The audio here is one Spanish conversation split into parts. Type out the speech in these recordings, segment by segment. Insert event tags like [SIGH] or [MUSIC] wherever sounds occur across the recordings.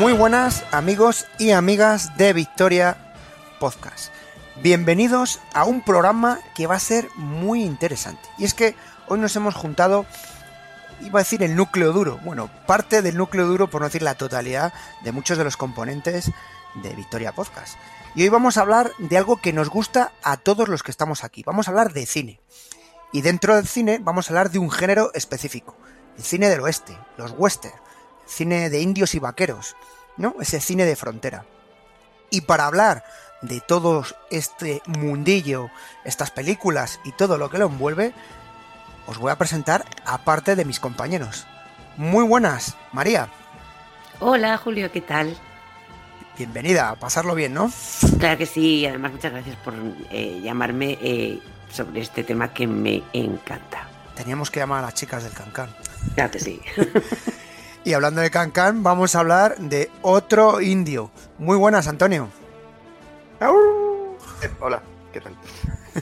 Muy buenas amigos y amigas de Victoria Podcast. Bienvenidos a un programa que va a ser muy interesante. Y es que hoy nos hemos juntado, iba a decir el núcleo duro, bueno, parte del núcleo duro, por no decir la totalidad, de muchos de los componentes de Victoria Podcast. Y hoy vamos a hablar de algo que nos gusta a todos los que estamos aquí. Vamos a hablar de cine. Y dentro del cine vamos a hablar de un género específico. El cine del oeste, los western, cine de indios y vaqueros, ¿no? Ese cine de frontera. Y para hablar de todo este mundillo, estas películas y todo lo que lo envuelve, os voy a presentar a parte de mis compañeros. Muy buenas, María. Hola, Julio, ¿qué tal? Bienvenida, a pasarlo bien, ¿no? Claro que sí, además muchas gracias por eh, llamarme eh, sobre este tema que me encanta. Teníamos que llamar a las chicas del Cancán. Claro que sí. [LAUGHS] Y hablando de Cancán, vamos a hablar de otro indio. Muy buenas, Antonio. Eh, hola, ¿qué tal?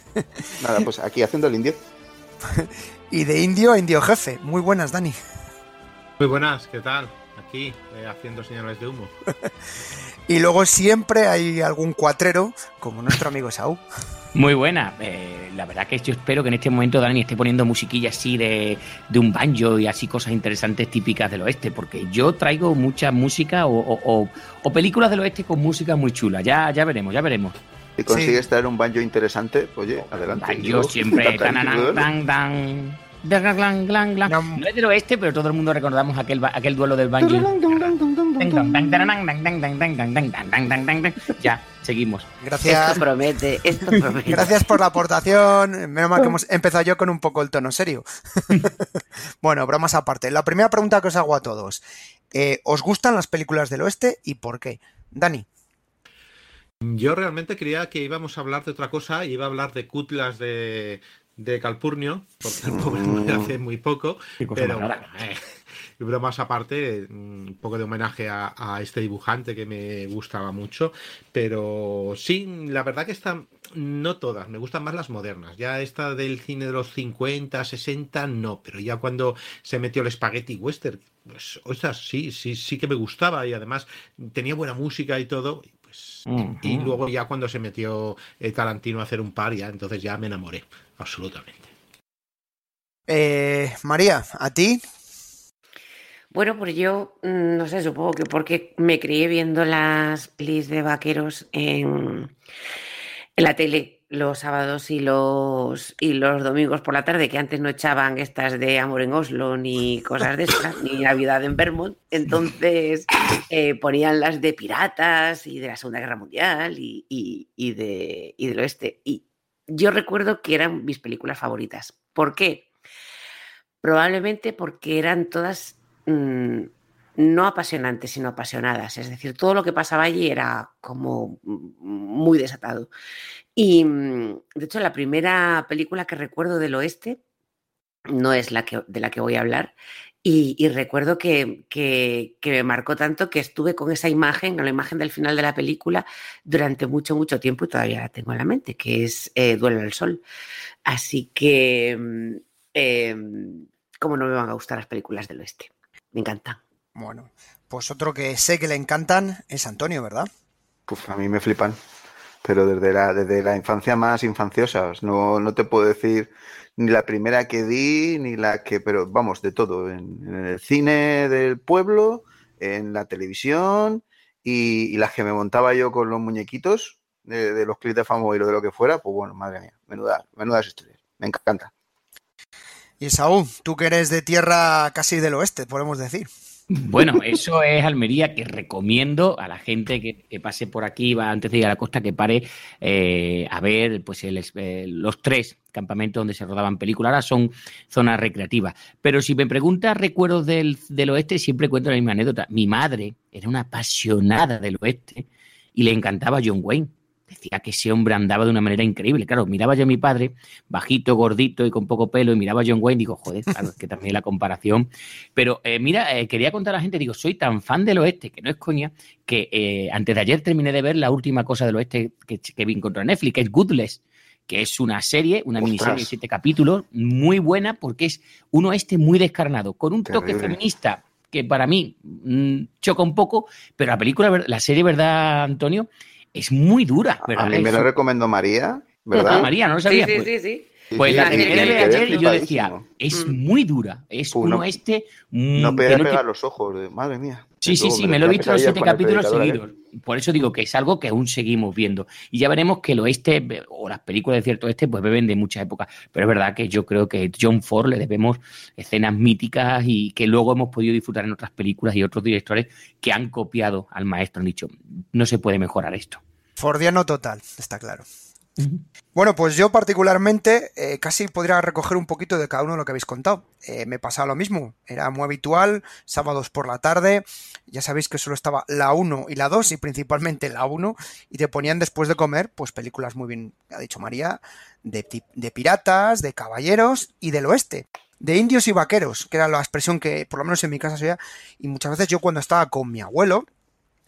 [LAUGHS] Nada, pues aquí haciendo el indio. [LAUGHS] y de indio a indio jefe. Muy buenas, Dani. Muy buenas, ¿qué tal? Aquí, eh, haciendo señales de humo. [LAUGHS] y luego siempre hay algún cuatrero, como nuestro amigo Saúl. Muy buena. Eh, la verdad que yo espero que en este momento Dani esté poniendo musiquilla así de, de, un banjo y así cosas interesantes típicas del oeste, porque yo traigo mucha música o, o, o películas del oeste con música muy chula. Ya, ya veremos, ya veremos. Si consigues sí. traer un banjo interesante, oye, adelante. Yo siempre. [LAUGHS] Tan, tan, no es del oeste, pero todo el mundo recordamos aquel, aquel duelo del banjo. Ya, seguimos. Gracias. Esto promete, esto [LAUGHS] promete. Gracias por la aportación. Menos mal que hemos empezado yo con un poco el tono serio. [LAUGHS] bueno, bromas aparte. La primera pregunta que os hago a todos. Eh, ¿Os gustan las películas del oeste y por qué? Dani. Yo realmente creía que íbamos a hablar de otra cosa, iba a hablar de cutlas de, de Calpurnio, porque el pobre muere hace muy poco, pero bueno, eh, bromas aparte, un poco de homenaje a, a, este dibujante que me gustaba mucho, pero sí, la verdad que están, no todas, me gustan más las modernas, ya esta del cine de los 50, 60, no, pero ya cuando se metió el spaghetti western, pues, ostras, sí, sí, sí que me gustaba y además tenía buena música y todo, pues, uh -huh. y luego ya cuando se metió eh, Tarantino a hacer un par, ya entonces ya me enamoré, absolutamente. Eh, María, ¿a ti? Bueno, pues yo mm, no sé, supongo que porque me crié viendo las pelis de vaqueros en, en la tele los sábados y los y los domingos por la tarde, que antes no echaban estas de Amor en Oslo ni cosas de estas, ni Navidad en Vermont. [LAUGHS] Entonces eh, ponían las de piratas y de la Segunda Guerra Mundial y, y, y, de, y del oeste. Y yo recuerdo que eran mis películas favoritas. ¿Por qué? Probablemente porque eran todas mmm, no apasionantes, sino apasionadas. Es decir, todo lo que pasaba allí era como muy desatado. Y de hecho, la primera película que recuerdo del oeste no es la que, de la que voy a hablar. Y, recuerdo que, que, me marcó tanto que estuve con esa imagen, con la imagen del final de la película, durante mucho, mucho tiempo y todavía la tengo en la mente, que es eh, Duelo al Sol. Así que, mm, em, ¿cómo no me van a gustar las películas del oeste? Me encantan. Bueno, pues otro que sé que le encantan es Antonio, ¿verdad? Pues a mí me flipan, pero desde la, desde la infancia más infanciosa. No, no te puedo decir ni la primera que di, ni la que, pero vamos, de todo, en, el cine del pueblo, en la televisión y, las que me montaba yo con los muñequitos de, los clips de Famo y lo de lo que fuera, pues bueno, madre mía, menuda, menudas historias, me encanta. Y Saúl, tú que eres de tierra casi del oeste, podemos decir. Bueno, eso es Almería que recomiendo a la gente que, pase por aquí, va antes de ir a la costa, que pare eh, a ver pues eh, los tres campamentos donde se rodaban películas. Ahora son zonas recreativas. Pero si me preguntas recuerdos del, del oeste, siempre cuento la misma anécdota. Mi madre era una apasionada del oeste y le encantaba John Wayne decía que ese hombre andaba de una manera increíble. Claro, miraba yo a mi padre, bajito, gordito y con poco pelo, y miraba a John Wayne, digo, joder, claro, es que también la comparación. Pero eh, mira, eh, quería contar a la gente, digo, soy tan fan del oeste, que no es coña, que eh, antes de ayer terminé de ver la última cosa del oeste que, que vi contra Netflix, que es Goodless que es una serie, una miniserie de siete capítulos, muy buena porque es un oeste muy descarnado, con un toque feminista que para mí mm, choca un poco, pero la película, la serie, ¿verdad, Antonio? Es muy dura. ¿verdad? A mí me lo recomendó María, ¿verdad? María, no lo sabía. Sí, sí, pues. sí. Pues la de ayer y yo decía, es mm. muy dura, es uno este... No puede pegar los ojos, madre mía. Sí, sí, sí, me lo he visto los siete capítulos ¿eh? seguidos. Por eso digo que es algo que aún seguimos viendo. Y ya veremos que el oeste, o las películas de cierto oeste, pues beben de muchas épocas. Pero es verdad que yo creo que John Ford le debemos escenas míticas y que luego hemos podido disfrutar en otras películas y otros directores que han copiado al maestro. Han dicho, no se puede mejorar esto. Fordiano total, está claro. Bueno, pues yo particularmente eh, casi podría recoger un poquito de cada uno de lo que habéis contado. Eh, me pasaba lo mismo, era muy habitual, sábados por la tarde, ya sabéis que solo estaba la 1 y la 2 y principalmente la 1 y te ponían después de comer pues películas muy bien, ha dicho María, de, de piratas, de caballeros y del oeste. De indios y vaqueros, que era la expresión que por lo menos en mi casa se oía, y muchas veces yo cuando estaba con mi abuelo,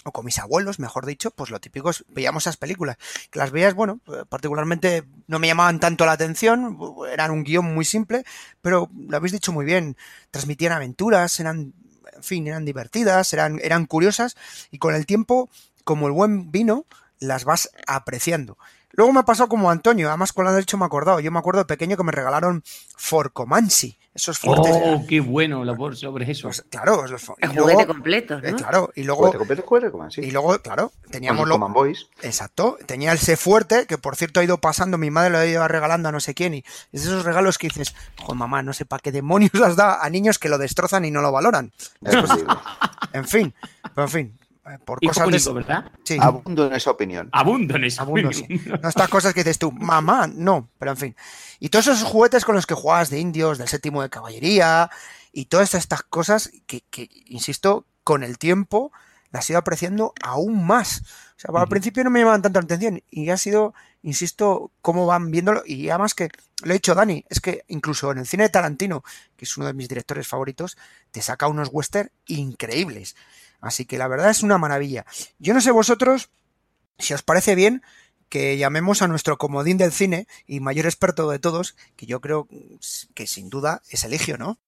o con mis abuelos, mejor dicho, pues lo típico es, veíamos esas películas. Que las veías, bueno, particularmente no me llamaban tanto la atención, eran un guion muy simple, pero lo habéis dicho muy bien, transmitían aventuras, eran, en fin, eran divertidas, eran, eran curiosas, y con el tiempo, como el buen vino, las vas apreciando. Luego me ha pasado como Antonio, además con lo de hecho me he acordado. Yo me acuerdo de pequeño que me regalaron Forcomansi, esos fuertes. ¡Oh, qué bueno labor sobre eso! Pues, claro, los, el juguete completo, eh, claro, y luego... Juguete completo, Y luego, claro, teníamos... Los Boys. Exacto, tenía el C fuerte, que por cierto ha ido pasando, mi madre lo ha ido regalando a no sé quién, y es esos regalos que dices, joder, mamá, no sé para qué demonios [LAUGHS] las da a niños que lo destrozan y no lo valoran. [LAUGHS] en fin, pero en fin, por cosas ¿verdad? Sí. Abundo en esa opinión. Abundo en esa opinión. No estas cosas que dices tú, mamá, no, pero en fin. Y todos esos juguetes con los que jugabas de indios, del séptimo de caballería, y todas estas cosas que, insisto, con el tiempo las he ido apreciando aún más. O sea, al principio no me llamaban tanta atención y ha sido, insisto, cómo van viéndolo. Y además que, lo he dicho Dani, es que incluso en el cine de Tarantino, que es uno de mis directores favoritos, te saca unos western increíbles. Así que la verdad es una maravilla. Yo no sé vosotros si os parece bien que llamemos a nuestro comodín del cine y mayor experto de todos, que yo creo que sin duda es Eligio, ¿no?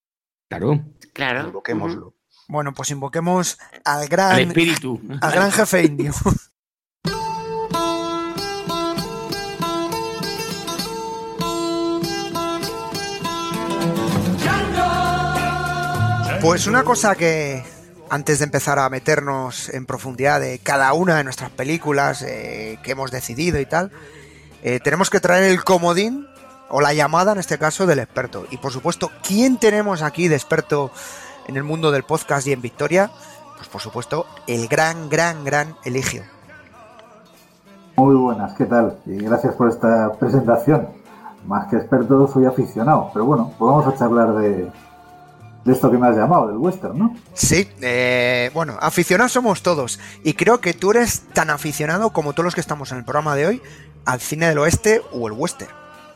Claro. Claro. Invoquémoslo. Bueno, pues invoquemos al gran. espíritu. [LAUGHS] Al gran jefe indio. [LAUGHS] Pues una cosa que, antes de empezar a meternos en profundidad de cada una de nuestras películas eh, que hemos decidido y tal, eh, tenemos que traer el comodín o la llamada en este caso del experto. Y por supuesto, ¿quién tenemos aquí de experto en el mundo del podcast y en Victoria? Pues por supuesto, el gran, gran, gran Eligio. Muy buenas, ¿qué tal? Y gracias por esta presentación. Más que experto, soy aficionado, pero bueno, pues vamos a charlar de, de esto que me has llamado, del western, ¿no? Sí, eh, bueno, aficionados somos todos. Y creo que tú eres tan aficionado como todos los que estamos en el programa de hoy al cine del oeste o el western.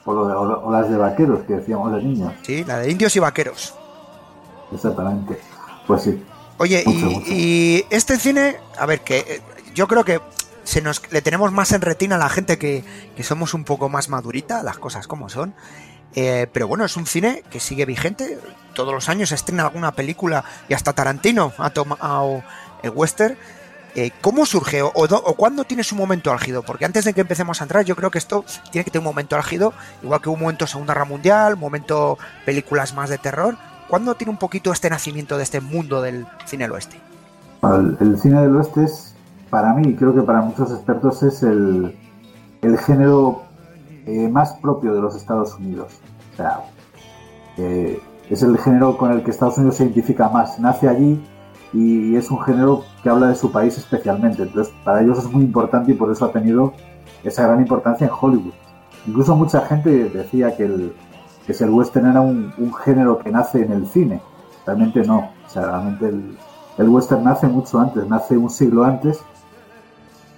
o, o, las de vaqueros que decíamos de niños. Sí, la de indios y vaqueros. Exactamente. Pues sí. Oye, y, este cine, a ver, que eh, yo creo que se nos le tenemos más en retina a la gente que, que somos un poco más madurita, las cosas como son. Eh, pero bueno, es un cine que sigue vigente. Todos los años se estrena alguna película y hasta Tarantino ha tomado el western. Eh, ¿Cómo surge o, o, cuándo tiene su momento álgido? Porque antes de que empecemos a entrar, yo creo que esto tiene que tener un momento álgido, igual que un momento Segunda Guerra Mundial, un momento películas más de terror. ¿Cuándo tiene un poquito este nacimiento de este mundo del cine del oeste? El, cine del oeste es, para mí, creo que para muchos expertos, es el, el género eh, más propio de los Estados Unidos. O sea, eh, es el género con el que Estados Unidos se identifica más. Nace allí y es un género que habla de su país especialmente. Entonces, para ellos es muy importante y por eso ha tenido esa gran importancia en Hollywood. Incluso mucha gente decía que el, que el western era un, género que nace en el cine. Realmente no. O sea, realmente el, western nace mucho antes, nace un siglo antes.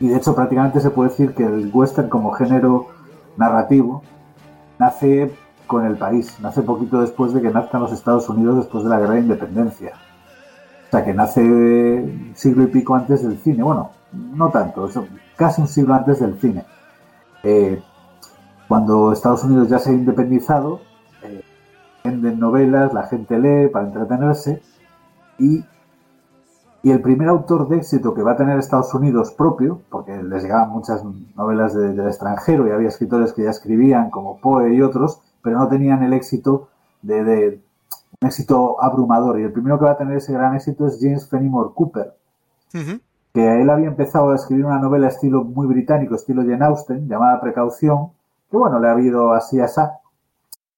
Y de hecho prácticamente se puede decir que el western como género narrativo nace con el país, nace poquito después de que nazcan los Estados Unidos después de la guerra de independencia. O sea, que nace siglo y pico antes del cine. Bueno, no tanto, casi un siglo antes del cine. Eh, cuando Estados Unidos ya se ha independizado, venden novelas, la gente lee para entretenerse y, y, el primer autor de éxito que va a tener Estados Unidos propio, porque les llegaban muchas novelas del extranjero y había escritores que ya escribían como Poe y otros, pero no tenían el éxito de, un éxito abrumador y el primero que va a tener ese gran éxito es James Fenimore Cooper. que él había empezado a escribir una novela estilo muy británico, estilo Jane Austen, llamada Precaución, que bueno, le ha habido así a esa,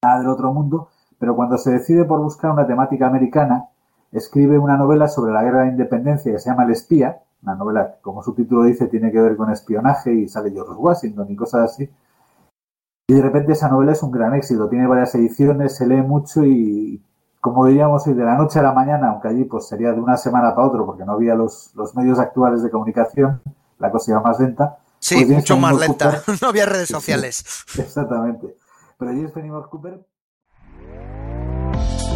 nada del otro mundo, pero cuando se decide por buscar una temática americana, escribe una novela sobre la guerra de independencia que se llama El espía, una novela que, como su título dice, tiene que ver con espionaje y sale George Washington y cosas así. Y de repente esa novela es un gran éxito, tiene varias ediciones, se lee mucho y, como diríamos, de la noche a la mañana, aunque allí pues sería de una semana para otro porque no había los, medios actuales de comunicación, la cosa iba más lenta. Sí, pues mucho más lenta, [LAUGHS] no había redes sociales. [LAUGHS] exactamente. Pero James Fenimore Cooper